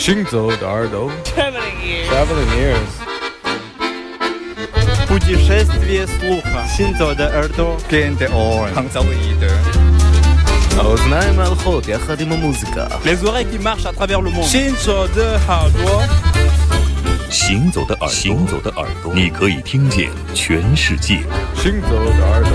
行走的耳朵，traveling ears，путешествие слуха，行走的耳朵，can't ignore，узнаем ходим музыка，les oreilles qui marchent à travers le monde，行走的耳朵，行走的耳朵，你可以听见全世界，行走的耳朵。